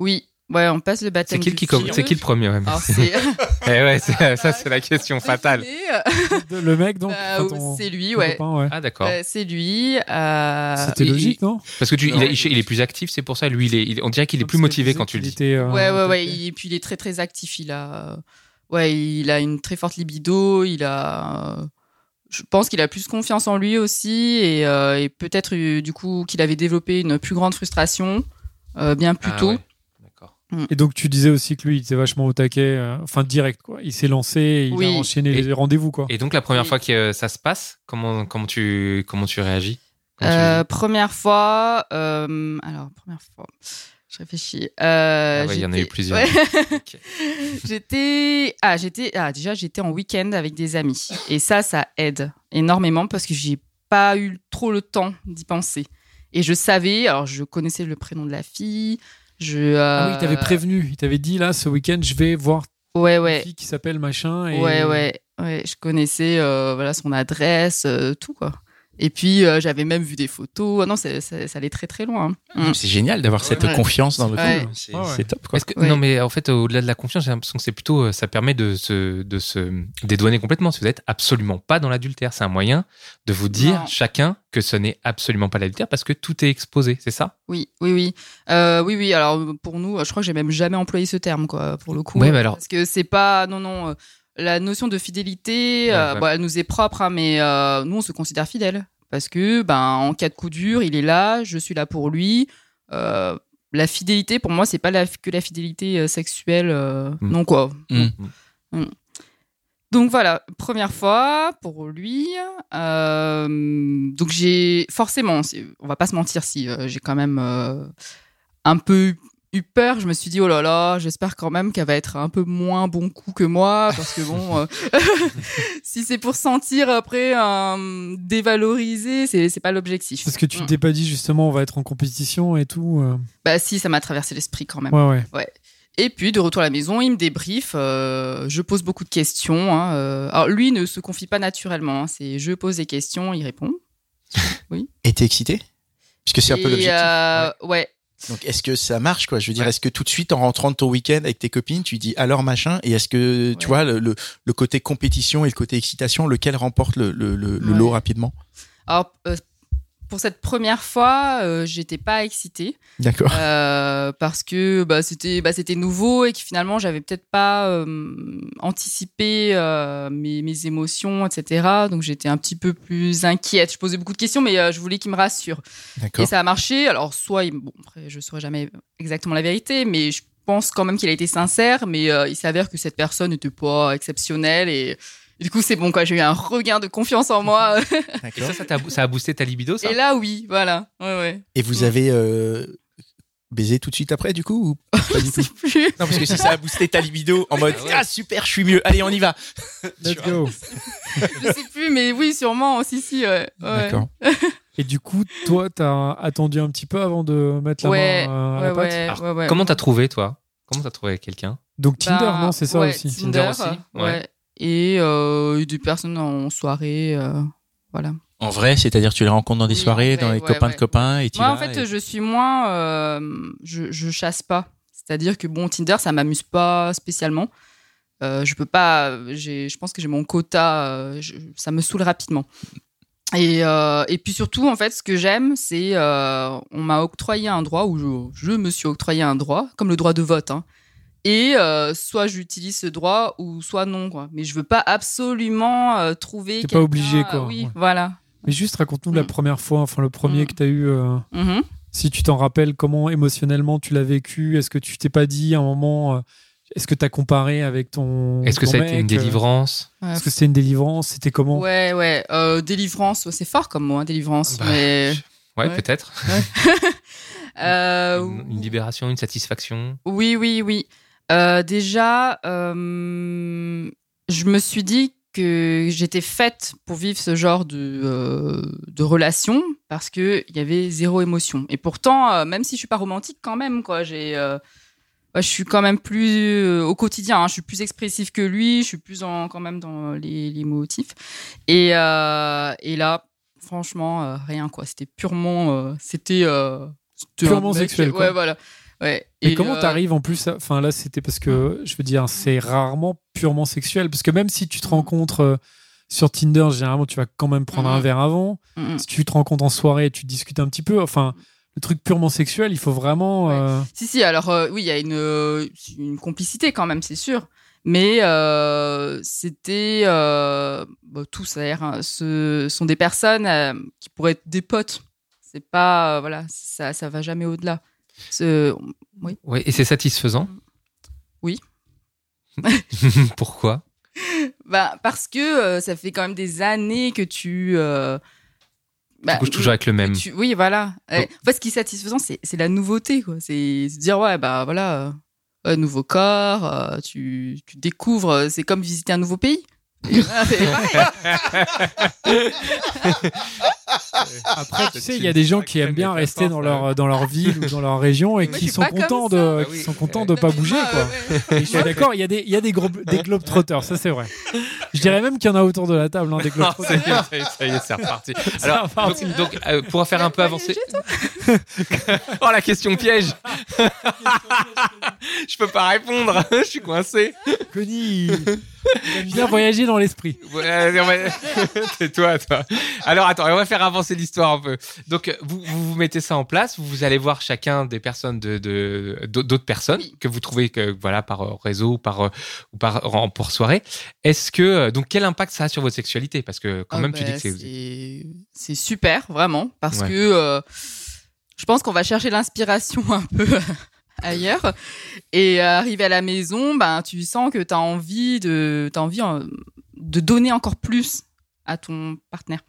Oui, ouais, on passe le C'est baptême. qui, du qui, feu. com- c'est qui le premier ouais, c'est. Eh ouais, ça c'est la question fatale. Défilé, Le mec, donc, euh, ton- c'est lui, ouais. copain, ouais. Ah d'accord. Euh, c'est lui. euh, C'était il- logique, non? Parce que tu, il, Non. est- il est plus actif, c'est pour ça. Lui, il est, il- on dirait qu'il est plus motivé quand tu le dis. euh, Ouais, ouais, ouais. Et puis il est très, très actif. Il a, ouais, il a une très forte libido. Il a, je pense qu'il a plus confiance en lui aussi, et, euh, et peut-être euh, du coup qu'il avait développé une plus grande frustration euh, bien plus Ah tôt. ouais, D'accord. Et donc, tu disais aussi que lui, il était vachement au taquet, euh, enfin, direct, quoi. Il s'est lancé, il Oui. a enchaîné Et- les rendez-vous, quoi. Et donc la première Oui. fois que euh, ça se passe, comment comment tu comment tu réagis? Comment tu- Euh, première fois, euh, alors première fois, je réfléchis. Euh, Ah ouais, il y en a eu plusieurs. Ouais. J'étais, ah j'étais, ah déjà j'étais en week-end avec des amis et ça, ça aide énormément parce que j'ai pas eu trop le temps d'y penser et je savais, alors je connaissais le prénom de la fille, je. Ah oui, euh, il t'avait prévenu. Il t'avait dit, là, ce week-end, je vais voir Ouais une ouais. fille qui s'appelle machin. Et... Ouais, ouais, ouais. Je connaissais euh, voilà son adresse, euh, tout quoi. Et puis euh, j'avais même vu des photos. Ah non, ça, allait très très loin. hein. Mm. C'est génial d'avoir cette Ouais. confiance dans le Ouais. couple. C'est Ouais, ouais. c'est top quoi. Est-ce que- Ouais. Non, mais en fait, au-delà de la confiance, j'ai l'impression que c'est plutôt, euh, ça permet de se, de se dédouaner complètement. Si vous n'êtes absolument pas dans l'adultère, c'est un moyen de vous dire Non. chacun que ce n'est absolument pas l'adultère parce que tout est exposé, c'est ça? Oui, oui, oui, Euh, oui, oui. Alors pour nous, je crois que j'ai même jamais employé ce terme quoi, pour le coup. Ouais, mais alors- Parce que c'est pas, non, non. La notion de fidélité, Ouais, euh, ouais. bon, elle nous est propre, hein, mais euh, nous on se considère fidèles parce que ben en cas de coup dur, il est là, je suis là pour lui. Euh, la fidélité, pour moi, c'est pas la, que la fidélité sexuelle, Mm. non quoi. Mm. Donc voilà, première fois pour lui. Donc j'ai forcément, on va pas se mentir, si j'ai quand même un peu eu peur. Je me suis dit oh là là, j'espère quand même qu'elle va être un peu moins bon coup que moi parce que bon, euh, si c'est pour sentir après euh, dévalorisé, c'est c'est pas l'objectif. Parce que tu Mm. t'es pas dit, justement, on va être en compétition et tout. euh. Bah si, ça m'a traversé l'esprit quand même. Ouais, ouais. Et puis de retour à la maison, il me débriefe. euh, je pose beaucoup de questions. hein, euh. Alors lui ne se confie pas naturellement. hein, c'est je pose des questions, il répond. Et t'es excité? Puisque c'est un peu l'objectif. euh, ouais. Donc est-ce que ça marche quoi? Je veux dire, est-ce que tout de suite en rentrant de ton week-end avec tes copines, tu dis alors machin Et est-ce que tu vois le, le, le côté compétition et le côté excitation, lequel remporte le, le, le, le Ouais. lot rapidement? Alors, euh, pour cette première fois, euh, j'étais pas excitée D'accord. euh, parce que bah, c'était bah, c'était nouveau et que finalement j'avais peut-être pas euh, anticipé mes, mes émotions, etc. Donc j'étais un petit peu plus inquiète. Je posais beaucoup de questions, mais je voulais qu'il me rassure. Et ça a marché. Alors soit, bon, après je saurais jamais exactement la vérité, mais je pense quand même qu'il a été sincère. Mais il s'avère que cette personne n'était pas exceptionnelle et du coup c'est bon quoi. J'ai eu un regain de confiance en moi. Et ça, ça, a boosté ta libido, ça et là oui, voilà. Ouais ouais. Et vous avez euh, baisé tout de suite après, du coup ou pas du Je tout sais plus. Non, parce que si ça a boosté ta libido en mode Ah ouais. ah super, je suis mieux. Allez, on y va. Let's go. je sais plus, mais oui, sûrement. Si, si, ouais. ouais. D'accord. Et du coup, toi, t'as attendu un petit peu avant de mettre la Ouais, main à ouais, la pâte ouais, Alors, ouais, ouais. Comment t'as trouvé, toi? Comment t'as trouvé quelqu'un? Donc Tinder, Bah, non, c'est ça ouais, aussi. Tinder, Tinder aussi, ouais. ouais. Et euh, des personnes en soirée, euh, voilà. En vrai, c'est-à-dire tu les rencontres dans des Oui, soirées, vrai, dans les ouais, copains de copains et tu Moi, vas en fait, et- je suis moins. euh, je, je chasse pas. C'est-à-dire que bon, Tinder, ça m'amuse pas spécialement. Euh, je peux pas. Je pense que j'ai mon quota. euh, je- ça me saoule rapidement. Et, et puis surtout, en fait, ce que j'aime, c'est on m'a octroyé un droit ou je, je me suis octroyé un droit, comme le droit de vote. hein. Et euh, soit j'utilise ce droit ou soit non, quoi. Mais je veux pas absolument euh, trouver. T'es pas obligé, quoi. Oui, Ouais. voilà. Mais juste raconte-nous la Mm. première fois, enfin le premier Mm. que t'as eu. euh, Mhm. si tu t'en rappelles, comment émotionnellement tu l'as vécu Est-ce que tu t'es pas dit à un moment euh, Est-ce que t'as comparé avec ton. Est-ce que ça a été une euh, délivrance Ouais, Est-ce que c'était une délivrance C'était comment? Ouais, ouais. Euh, délivrance, c'est fort comme mot, hein, délivrance. Bah, mais Ouais, Ouais. peut-être. euh, Une, une libération, une satisfaction. oui, oui, oui. Euh, déjà, euh, je me suis dit que j'étais faite pour vivre ce genre de, euh, de relation parce que il y avait zéro émotion. Et pourtant, même si je suis pas romantique, quand même, quoi, j'ai, ouais, je suis quand même plus au quotidien. hein, je suis plus expressif que lui. Je suis plus en, quand même dans les, les motifs. Et, et là, franchement, rien quoi. C'était purement, c'était Purement sexuel, quoi. Ouais, voilà. Ouais. Et, comment t'arrives en plus à- Enfin là, c'était parce que je veux dire, c'est rarement purement sexuel. Parce que même si tu te rencontres euh, sur Tinder, généralement, tu vas quand même prendre un verre avant. Si tu te rencontres en soirée, tu discutes un petit peu. Enfin, le truc purement sexuel, il faut vraiment. Ouais. euh, Si, si, alors euh, oui, il y a une, une complicité quand même, c'est sûr. Mais euh, c'était. Euh, bon, tous, d'ailleurs, hein, ce sont des personnes euh, qui pourraient être des potes. C'est pas. voilà, ça, ça va jamais au-delà. Ce- Oui. Ouais, et c'est satisfaisant Oui. Pourquoi Bah, parce que euh, ça fait quand même des années que tu. euh, Tu bah, couches toujours avec le même. tu- oui, voilà. Ouais. En fait, ce qui est satisfaisant, c'est c'est la nouveauté, quoi. C'est se dire, ouais, bah voilà, euh, un nouveau corps, euh, tu, tu découvres, euh, c'est comme visiter un nouveau pays. C'est pareil. Après, tu sais, il y a des gens qui aiment bien rester dans leur dans leur ville ou dans leur région et qui sont contents de Bah qui sont contents de pas bouger, quoi. je suis d'accord, il y a des il y a des des globetrotters, ça c'est vrai. Je dirais même qu'il y en a autour de la table, hein, des Ah, globetrotters. ça y est, c'est reparti. C'est Alors, reparti. donc, donc, euh, pour faire un peu avancer. oh, la question piège Je peux pas répondre, je suis coincé. Connie, il aime bien voyager dans l'esprit. C'est toi, toi. Alors, attends, on va faire avancer l'histoire un peu. Donc, vous, vous vous mettez ça en place, vous, vous allez voir chacun des personnes de, de- d'autres personnes que vous trouvez que, voilà, par euh, réseau ou par, euh, ou par, en- pour soirée. Est-ce que, euh, donc, quel impact ça a sur votre sexualité? Parce que, quand Ah même, tu bah, dis que c'est, c'est super, vraiment, parce Ouais. que euh, je pense qu'on va chercher l'inspiration un peu ailleurs. Et euh, arrivé à la maison, ben, tu sens que tu as envie, de, as envie euh, de donner encore plus à ton partenaire.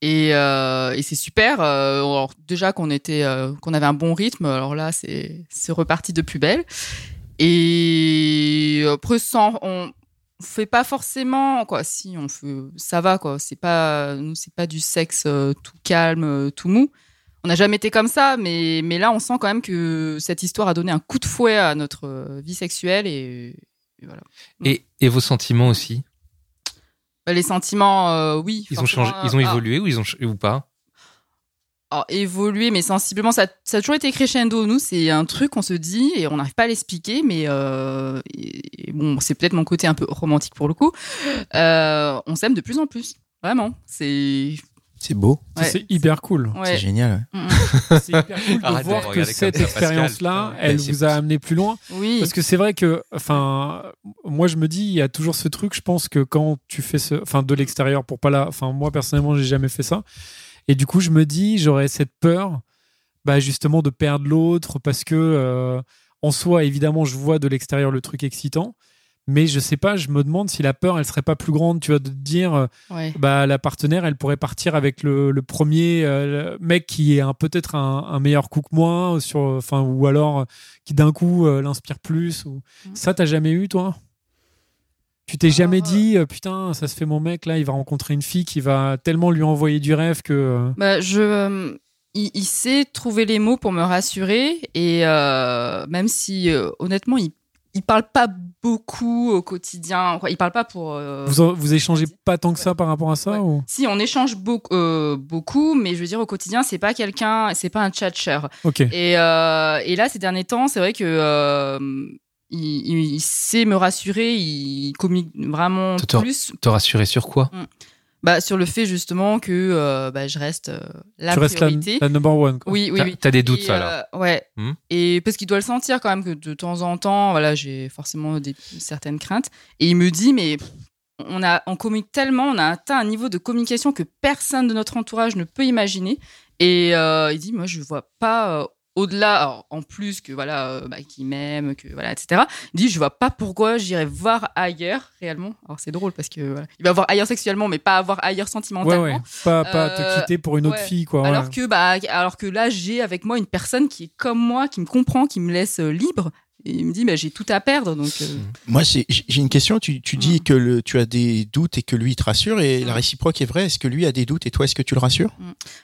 Et, euh, et c'est super. euh, déjà qu'on était, euh, qu'on avait un bon rythme, alors là, c'est reparti de plus belle. Et après, sans, on fait pas forcément quoi. Si on fait, ça va quoi. C'est pas, nous, c'est pas du sexe tout calme, tout mou. On n'a jamais été comme ça, mais mais là, on sent quand même que cette histoire a donné un coup de fouet à notre vie sexuelle et, voilà. et vos sentiments aussi? Bah, Les sentiments, euh, oui. Ils ont changé, ils ont ah, évolué ou ils ont, ou pas? alors, évolué, mais sensiblement, ça, ça a toujours été crescendo. Nous, c'est un truc qu'on se dit et on n'arrive pas à l'expliquer, mais euh, et- et bon, c'est peut-être mon côté un peu romantique pour le coup. Euh, on s'aime de plus en plus, vraiment. C'est C'est beau. Ouais. C'est hyper cool. Ouais. C'est génial. ouais. Mm, mm. C'est hyper cool de Arrête voir que cette expérience-là, elle c'est vous a amené plus loin. Oui. Parce que c'est vrai que, enfin, moi je me dis, il y a toujours ce truc. Je pense que quand tu fais ce, enfin, de l'extérieur pour pas la, enfin, moi personnellement, j'ai jamais fait ça. Et du coup, je me dis, j'aurais cette peur, bah, justement, de perdre l'autre parce que, euh, en soi, évidemment, je vois de l'extérieur le truc excitant. Mais je sais pas, je me demande si la peur, elle serait pas plus grande, tu vois, de te dire, euh, Ouais. bah, la partenaire, elle pourrait partir avec le, le premier euh, le mec qui est un- peut-être un, un meilleur coup que moi, sur, enfin, ou alors euh, qui d'un coup euh, l'inspire plus. Ou... Mhm. Ça, t'as jamais eu, toi? Tu t'es jamais dit, putain, ça se fait mon mec, là, il va rencontrer une fille qui va tellement lui envoyer du rêve que. Bah, je, euh, il, il sait trouver les mots pour me rassurer et euh, même si euh, honnêtement il il parle pas beaucoup au quotidien, quoi, il parle pas pour. euh, vous, en- vous échangez pas tant que ça par rapport à ça Ouais. ou... Si on échange beaucoup, euh, beaucoup, mais je veux dire au quotidien c'est pas quelqu'un, c'est pas un tchatcher. Ok. Et, euh, et là ces derniers temps c'est vrai que euh, il, il- il sait me rassurer, il communique vraiment Te- plus Te rassurer sur quoi? Bah, sur le fait justement que euh, bah, je reste euh, la tu restes la, priorité. la number one. quoi. Oui, oui, oui. t'as des doutes, Et, ça, alors euh, Ouais. Hmm. Et parce qu'il doit le sentir quand même que de temps en temps, voilà, j'ai forcément des, certaines craintes. Et il me dit, mais on, a, on communique tellement, on a atteint un niveau de communication que personne de notre entourage ne peut imaginer. Et euh, il dit, moi, je vois pas. Au-delà, en plus que voilà, euh, bah, qu'il m'aime, que voilà, etc. Il dit, je vois pas pourquoi j'irais voir ailleurs réellement. Alors c'est drôle parce que voilà, il va voir ailleurs sexuellement, mais pas avoir ailleurs sentimentalement. ouais. Pas, pas te Euh, quitter pour une autre ouais. fille, quoi. Alors que, bah, alors que là, j'ai avec moi une personne qui est comme moi, qui me comprend, qui me laisse euh, libre. Il me dit, bah, j'ai tout à perdre. Donc, euh, Moi, c'est- j'ai une question. Tu, tu dis Mm. que le, tu as des doutes et que lui il te rassure, et la Mm. réciproque est vraie. Est-ce que lui a des doutes et toi, est-ce que tu le rassures?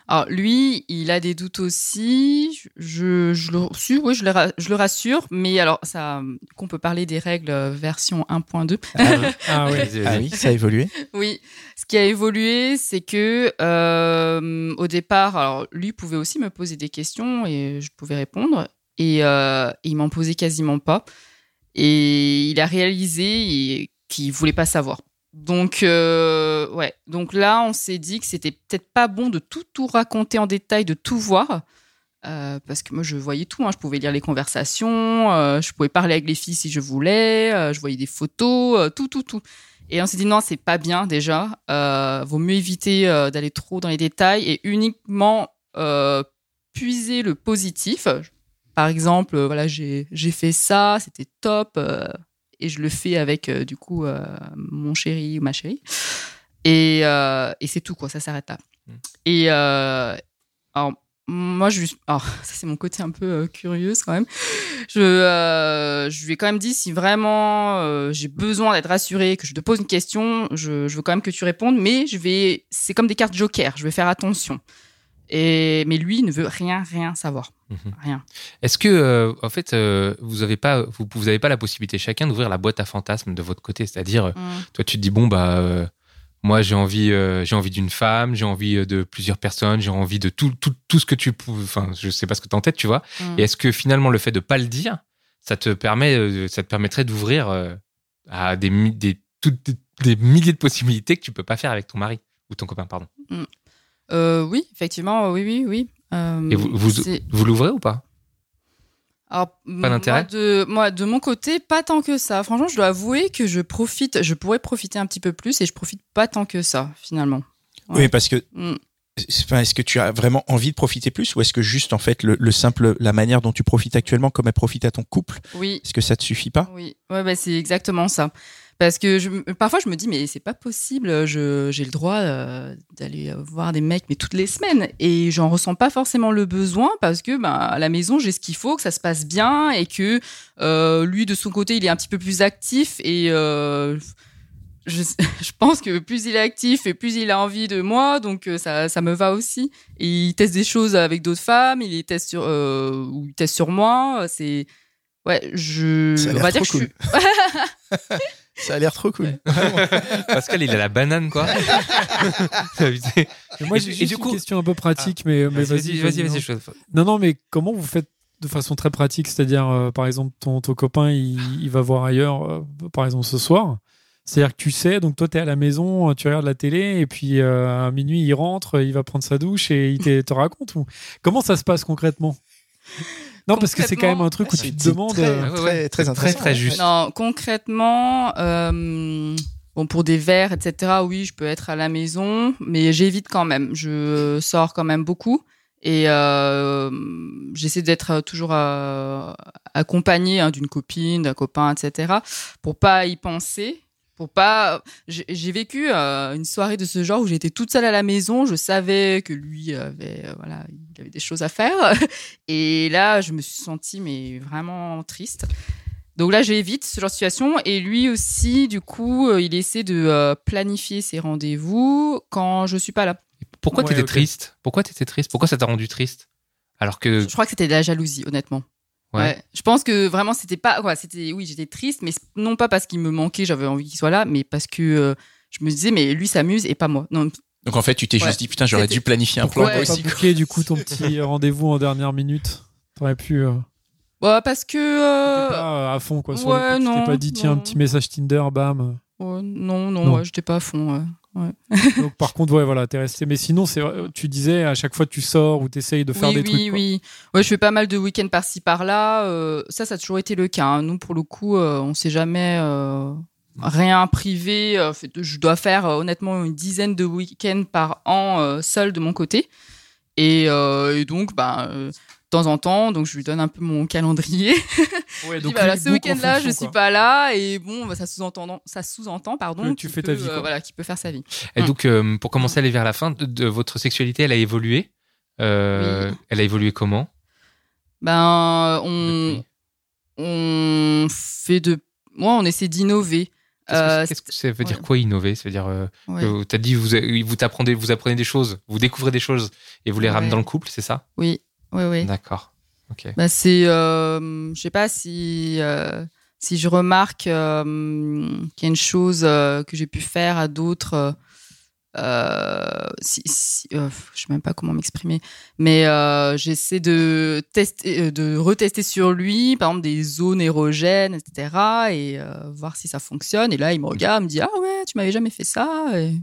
Alors, lui, il a des doutes aussi. Je, je, le, si, oui, je, le, ra- je le rassure. Mais alors, ça, qu'on peut parler des règles euh, version 1.2. Ah Ah vas-y. oui, ça a évolué. Oui, ce qui a évolué, c'est que euh, au départ, alors lui pouvait aussi me poser des questions et je pouvais répondre, et euh, il m'en posait quasiment pas. Et il a réalisé qu'il voulait pas savoir. Donc euh, ouais, donc là on s'est dit que c'était peut-être pas bon de tout tout raconter en détail, de tout voir. euh, parce que moi je voyais tout, hein. je pouvais lire les conversations, je pouvais parler avec les filles si je voulais, je voyais des photos, tout, tout, tout. Et on s'est dit non, c'est pas bien déjà. Vaut mieux éviter d'aller trop dans les détails et uniquement puiser le positif. Par exemple, euh, voilà, j'ai fait ça, c'était top, euh, et je le fais avec euh, du coup mon chéri ou ma chérie. Et, et c'est tout quoi, ça s'arrête là. Mm. Et alors moi je lui- alors ça c'est mon côté un peu euh, curieuse quand même. Je euh, je lui ai quand même dit si vraiment euh, j'ai besoin d'être rassurée, que je te pose une question, je, je veux quand même que tu répondes, mais je vais c'est comme des cartes joker, je vais faire attention. Et mais lui il ne veut rien rien savoir, Mhm. rien. Est-ce que, euh, en fait, euh, vous avez pas, vous, vous avez pas la possibilité chacun d'ouvrir la boîte à fantasmes de votre côté, c'est-à-dire, euh, Mm. toi, tu te dis bon bah, euh, moi j'ai envie, j'ai envie d'une femme, j'ai envie de plusieurs personnes, j'ai envie de tout, tout, tout ce que tu, pou- enfin, je sais pas ce que tu en tête, tu vois. Mm. Et est-ce que finalement le fait de pas le dire, ça te permet, ça te permettrait d'ouvrir à des, des, toutes des, des milliers de possibilités que tu peux pas faire avec ton mari ou ton copain, pardon? Euh, oui, effectivement, oui, oui, oui. Euh, Et vous, vous, l'ouvrez ou pas? Alors, Pas moi, d'intérêt de, moi, de mon côté, pas tant que ça. Franchement, je dois avouer que je profite, je pourrais profiter un petit peu plus et je profite pas tant que ça, finalement. Ouais. Oui, parce que Mm. Enfin, est-ce que tu as vraiment envie de profiter plus ou est-ce que juste en fait le, le simple la manière dont tu profites actuellement comme elle profite à ton couple Oui, est-ce que ça te suffit pas? Oui, ouais, bah, c'est exactement ça. Parce que je, parfois, je me dis, mais c'est pas possible, j'ai le droit euh, d'aller voir des mecs, mais toutes les semaines. Et j'en ressens pas forcément le besoin parce que ben, à la maison, j'ai ce qu'il faut, que ça se passe bien et que euh, lui, de son côté, il est un petit peu plus actif. Et euh, je, je pense que plus il est actif et plus il a envie de moi, donc ça, ça me va aussi. Et il teste des choses avec d'autres femmes, il les teste sur, ou il teste sur moi. C'est. Ouais, je. On va dire que je suis. Ça a l'air trop cool. Pascal, il a la banane, quoi. Moi, j'ai juste une coup- question un peu pratique, mais, mais Vas-y, vas-y, vas-y. non. Non, non, mais comment vous faites de façon très pratique? C'est-à-dire, euh, par exemple, ton, ton copain, il, il va voir ailleurs, euh, par exemple, ce soir. C'est-à-dire que tu sais, donc toi, tu es à la maison, tu regardes la télé, et puis euh, à minuit, il rentre, il va prendre sa douche et il te, te raconte. Ou... Comment ça se passe concrètement? Non, parce que c'est quand même un truc où tu te demandes. Très, euh, ouais, très, ouais. très Très, intéressant. très juste. Non, concrètement, euh, bon, pour des verres, etc., oui, je peux être à la maison, mais j'évite quand même. Je sors quand même beaucoup et euh, j'essaie d'être toujours euh, accompagnée hein, d'une copine, d'un copain, etc., pour pas y penser. Pour pas, j'ai vécu euh, une soirée de ce genre où j'étais toute seule à la maison. Je savais que lui avait, euh, voilà, il avait des choses à faire. Et là, je me suis sentie mais vraiment triste. Donc là, j'évite ce genre de situation. Et lui aussi, du coup, euh, il essaie de euh, planifier ses rendez-vous quand je suis pas là. Pourquoi Ouais, t'étais triste? Pourquoi t'étais triste? Pourquoi ça t'a rendu triste? Alors que Je crois que c'était de la jalousie, honnêtement. Ouais. Ouais. Je pense que vraiment, c'était pas, quoi, c'était, oui, j'étais triste, mais non pas parce qu'il me manquait, j'avais envie qu'il soit là, mais parce que euh, je me disais, mais lui s'amuse et pas moi. Non, Donc en fait, tu t'es Ouais. juste dit, putain, j'aurais C'était- dû planifier un Pourquoi plan pas aussi. du coup ton petit rendez-vous en dernière minute? T'aurais pu. euh, Ouais, parce que, euh, t'étais pas à fond quoi. Sur ouais, le coup, tu t'es non, pas dit tiens un non. petit message Tinder, bam. ouais, non, non, Non. ouais, j'étais pas à fond. Ouais. Donc par contre ouais voilà t'es resté. Mais sinon c'est tu disais à chaque fois tu sors ou t'essayes de faire oui, des oui, trucs. quoi. oui. Ouais, je fais pas mal de week-ends par-ci par-là. euh, ça, ça a toujours été le cas. hein. Nous, pour le coup, euh, on s'est jamais euh, rien privé. euh, je dois faire honnêtement une dizaine de week-ends par an seul de mon côté. Et, et donc, de temps en temps, donc je lui donne un peu mon calendrier. Ouais, Je dis, donc, voilà, lui, ce week-end-là, je suis pas là. Et bon, bah, ça sous-entend, ça sous-entend, pardon, Que tu qu'il fais ta peut, vie, quoi. euh, voilà, qui peut faire sa vie. Et Mm. donc, euh, pour commencer à aller vers la fin, de, de votre sexualité, elle a évolué. Euh, Oui. Elle a évolué comment? Ben, on, on fait de, moi, on essaie d'innover. Qu'est-ce que- Euh, qu'est-ce que ça veut dire ouais. quoi innover? Ça veut dire euh, Ouais. que t'as dit vous vous apprenez vous apprenez des choses, vous découvrez des choses et vous les ramenez Ouais. dans le couple, c'est ça? Oui, oui, oui. D'accord. Ok. Bah, c'est, euh, je sais pas si euh, si je remarque euh, qu'il y a une chose euh, que j'ai pu faire à d'autres. euh, si, si- euh, je sais même pas comment m'exprimer, mais euh, j'essaie de tester, de retester sur lui, par exemple des zones érogènes, etc., et euh, voir si ça fonctionne. Et là, il me regarde, me dit ah ouais, tu m'avais jamais fait ça. Et...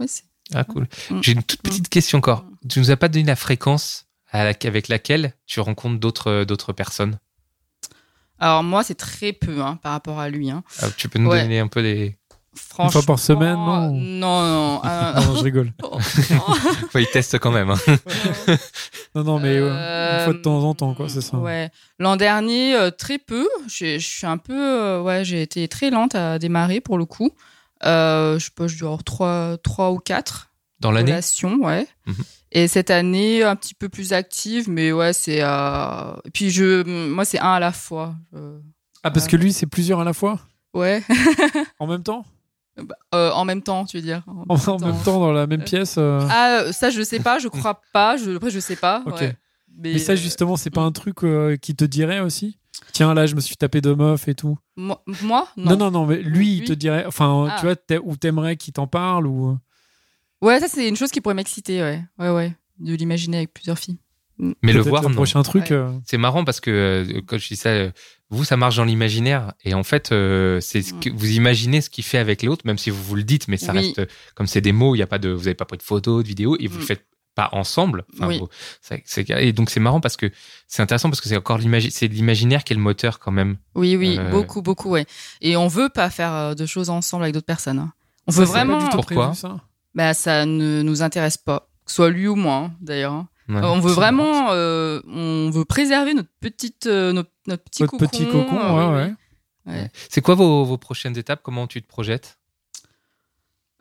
Ouais, c'est- Ah cool. Mm. J'ai une toute petite question encore. Tu nous as pas donné la fréquence avec laquelle tu rencontres d'autres d'autres personnes. Alors moi, c'est très peu hein, par rapport à lui. Hein. Ah, tu peux nous Ouais. donner un peu des. Franchement, fois par semaine, non Non, non. euh, Non, non, je rigole. Ouais, ils testent quand même. hein. Non, non, mais euh, Euh, une fois de temps en temps, quoi, c'est ça. Ouais. L'an dernier, euh, très peu. Je suis un peu, euh, ouais, j'ai été très lente à démarrer pour le coup. Euh, je sais pas, je dois avoir trois, trois ou quatre Dans l'année? relations, ouais. Mhm. Et cette année, un petit peu plus active, mais ouais, c'est. Euh... et Puis je, moi, c'est un à la fois. Ah, parce que lui, c'est plusieurs à la fois? Ouais. En même temps? Euh, en même temps, tu veux dire. En, en même temps, dans la même Euh, pièce Ah, ça, je sais pas. Je crois pas. Je, après, je sais pas. Ok. ouais. Mais ça, justement, c'est pas un truc qui te dirait aussi? Tiens, là, je me suis tapé deux meufs et tout. Moi, moi? Non, non, non, mais lui, il te dirait. Enfin, Ah. tu vois, ou t'aimerais qu'il t'en parle ou. Ouais, ça, c'est une chose qui pourrait m'exciter, ouais. Ouais, ouais. De l'imaginer avec plusieurs filles. Mais le voir, le non. prochain truc. Ouais. euh, C'est marrant parce que euh, quand je dis ça, euh, vous, ça marche dans l'imaginaire. Et en fait, euh, c'est ce que vous imaginez ce qu'il fait avec l'autre, même si vous vous le dites, mais ça Oui. reste, comme c'est des mots, il y a pas de, vous n'avez pas pris de photos, de vidéos, et vous Mm. le faites pas ensemble. Enfin, Oui. vous- et donc c'est marrant parce que c'est intéressant parce que c'est encore l'imagi- c'est l'imaginaire qui est le moteur quand même. Oui, oui, Euh, beaucoup, beaucoup, ouais. Et on veut pas faire de choses ensemble avec d'autres personnes. hein. On ça, veut vraiment. Pourquoi prévu, ça Bah, ça ne nous intéresse pas. Que ce soit lui ou moi, hein, d'ailleurs. hein. Ouais. on veut vraiment. euh, on veut préserver notre petite, euh, notre, notre petit cocon. petit cocon, euh, ouais, ouais. C'est quoi vos, vos prochaines étapes? Comment tu te projettes?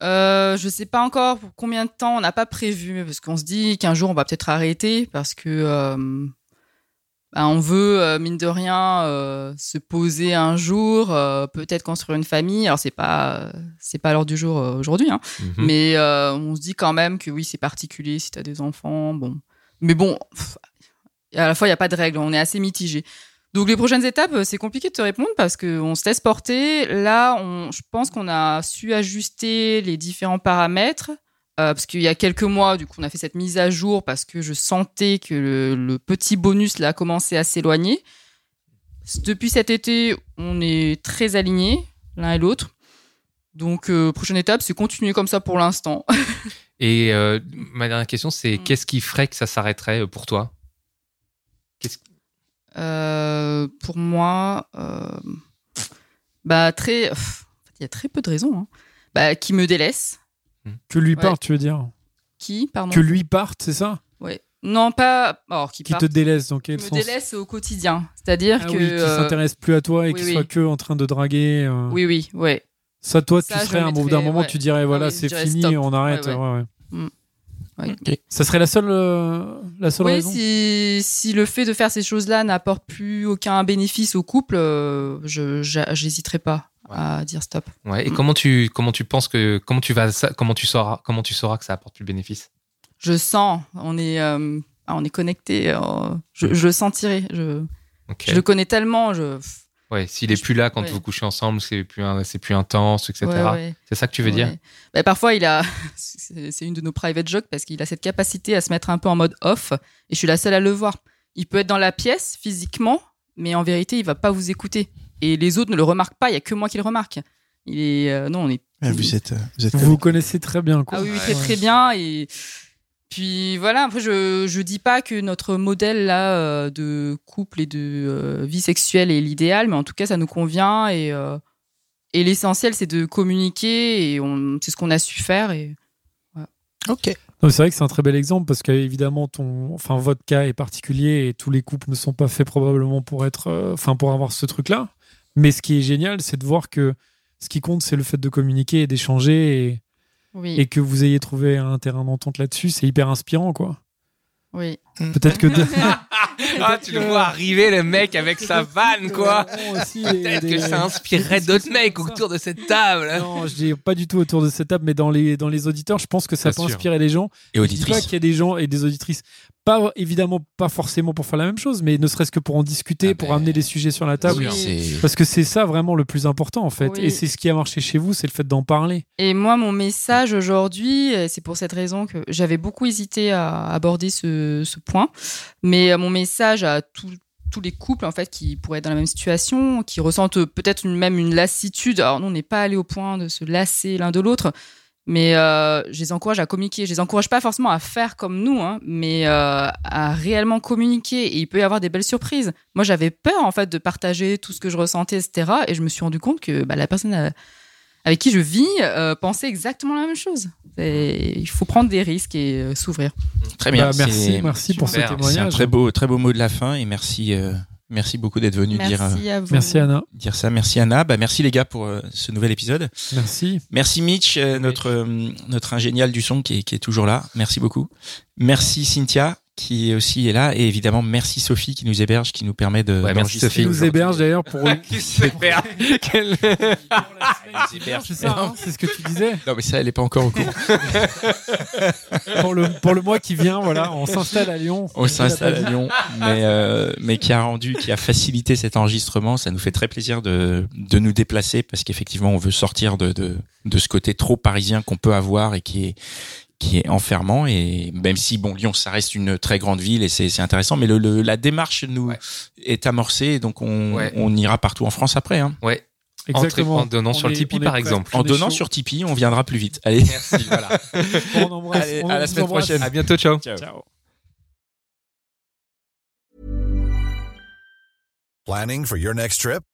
Je sais pas encore pour combien de temps. On n'a pas prévu parce qu'on se dit qu'un jour on va peut-être arrêter parce que bah, on veut euh, mine de rien euh, se poser un jour, euh, peut-être construire une famille. Alors c'est pas c'est pas l'heure du jour euh, aujourd'hui, hein, Mhm. mais euh, on se dit quand même que oui c'est particulier si t'as des enfants. Bon, mais bon, pff, à la fois il y a pas de règles. On est assez mitigé. Donc les prochaines étapes, c'est compliqué de te répondre parce qu'on se laisse porter. Là, on, je pense qu'on a su ajuster les différents paramètres. Euh, parce qu'il y a quelques mois, du coup, on a fait cette mise à jour parce que je sentais que le, le petit bonus là commençait à s'éloigner. Depuis cet été, on est très alignés l'un et l'autre. Donc, euh, prochaine étape, c'est continuer comme ça pour l'instant. Et euh, ma dernière question, c'est Mm. qu'est-ce qui ferait que ça s'arrêterait pour toi? Pour moi, bah très, il y a très peu de raisons. Hein. Bah, qui me délaisse, Que lui Ouais. parte, tu veux dire qui, pardon. Que lui parte, c'est ça Ouais. Non, pas. Alors, qui, te délaisse dans qui quel me sens délaisse au quotidien. C'est-à-dire Ah que. oui, qui euh, s'intéresse plus à toi et oui, qui oui. soit que en train de draguer. euh. oui, oui, ouais. Ça, toi, Ça, tu serais à un d'un moment, ouais. tu dirais voilà, oui, c'est fini, stop. on arrête. Ouais, ouais, ouais. Mm. Ouais. Ok. Ça serait la seule, euh, la seule Oui, raison. si, si le fait de faire ces choses-là n'apporte plus aucun bénéfice au couple, euh, je j'hésiterai pas à dire stop. Ouais. Et Mm. comment tu comment tu penses que comment tu vas ça- comment tu sauras comment tu sauras que ça apporte plus de bénéfice Je sens, on est, euh, ah, on est connecté. euh, je, je le sentirai. Je, je le connais tellement. Je, Ouais. S'il est plus là quand Ouais. vous couchez ensemble, c'est plus un- c'est plus intense, etc. Ouais, ouais. C'est ça que tu veux dire? Bah, parfois, il a, c'est c'est une de nos private jokes parce qu'il a cette capacité à se mettre un peu en mode off et je suis la seule à le voir. Il peut être dans la pièce physiquement, mais en vérité, il va pas vous écouter. Et les autres ne le remarquent pas, il y a que moi qui le remarque. Il est, euh, non, on est. Vous êtes, euh, vous êtes Vous vous connaissez très bien, quoi. Ah oui, oui, très Ouais. très bien. Et puis voilà, après, je, je dis pas que notre modèle là euh, de couple et de euh, vie sexuelle est l'idéal, mais en tout cas, ça nous convient et, euh, et l'essentiel, c'est de communiquer et on, c'est ce qu'on a su faire. Et Ok. C'est vrai que c'est un très bel exemple parce qu'évidemment, ton, enfin, votre cas est particulier et tous les couples ne sont pas faits probablement pour être, euh, enfin, pour avoir ce truc-là. Mais ce qui est génial, c'est de voir que ce qui compte, c'est le fait de communiquer et d'échanger et, oui, et que vous ayez trouvé un terrain d'entente là-dessus. C'est hyper inspirant, quoi. oui. Peut-être que. de- Ah, tu le vois arriver le mec avec sa vanne quoi. Peut-être des- que ça inspirerait d'autres mecs autour de cette table. Non, je dis pas du tout autour de cette table, mais dans les, dans les auditeurs, je pense que ça Bien peut sûr. inspirer les gens. Et Je dis pas qu'il y a des gens et des auditrices, pas évidemment pas forcément pour faire la même chose, mais ne serait-ce que pour en discuter, Ah pour ben, amener des sujets sur la table. Oui. Parce que c'est ça vraiment le plus important en fait. Oui. Et c'est ce qui a marché chez vous, c'est le fait d'en parler. Et moi, mon message aujourd'hui, et c'est pour cette raison que j'avais beaucoup hésité à aborder ce, ce point, mais euh, mon message à tous tous les couples en fait qui pourraient être dans la même situation, qui ressentent euh, peut-être une, même une lassitude. Alors nous, on n'est pas allé au point de se lasser l'un de l'autre, mais euh, je les encourage à communiquer. Je les encourage pas forcément à faire comme nous, hein, mais euh, à réellement communiquer. Et il peut y avoir des belles surprises. Moi, j'avais peur en fait de partager tout ce que je ressentais, etc. Et je me suis rendu compte que bah, la personne a- avec qui je vis euh, pensait exactement la même chose. Et il faut prendre des risques et euh, s'ouvrir. Très bien. Bah, merci, merci pour ce super. C'est un témoignage. très beau, très beau mot de la fin et merci, euh, merci beaucoup d'être venu dire, euh, Merci à vous. Merci Anna, dire ça. Merci Anna. Bah, merci les gars pour euh, ce nouvel épisode. merci. Merci Mitch, euh, notre euh, notre ingénial du son qui est, qui est toujours là. Merci beaucoup. Merci Cynthia qui aussi est là et évidemment merci Sophie qui nous héberge, qui nous permet de Ouais, merci Sophie. Qui nous héberge d'ailleurs pour. Super. Quel- c'est ça, hein, c'est ce que tu disais. Non mais ça elle est pas encore au courant. Pour le, pour le mois qui vient, voilà, on s'installe à Lyon. On s'installe à Lyon, mais euh, mais qui a rendu, qui a facilité cet enregistrement. Ça nous fait très plaisir de de nous déplacer parce qu'effectivement on veut sortir de de de ce côté trop parisien qu'on peut avoir et qui est qui est enfermant et même si bon Lyon ça reste une très grande ville et c'est c'est intéressant mais le, le- la démarche nous Ouais. est amorcée donc on Ouais. on ira partout en France après hein. Ouais. Exactement. En donnant sur le est- est par exemple. En donnant chaud. sur Tipeee on viendra plus vite allez Merci. Voilà. On embrasse. Allez, on à la semaine embrasse. prochaine. À bientôt. Ciao. Ciao. Planning for your next trip?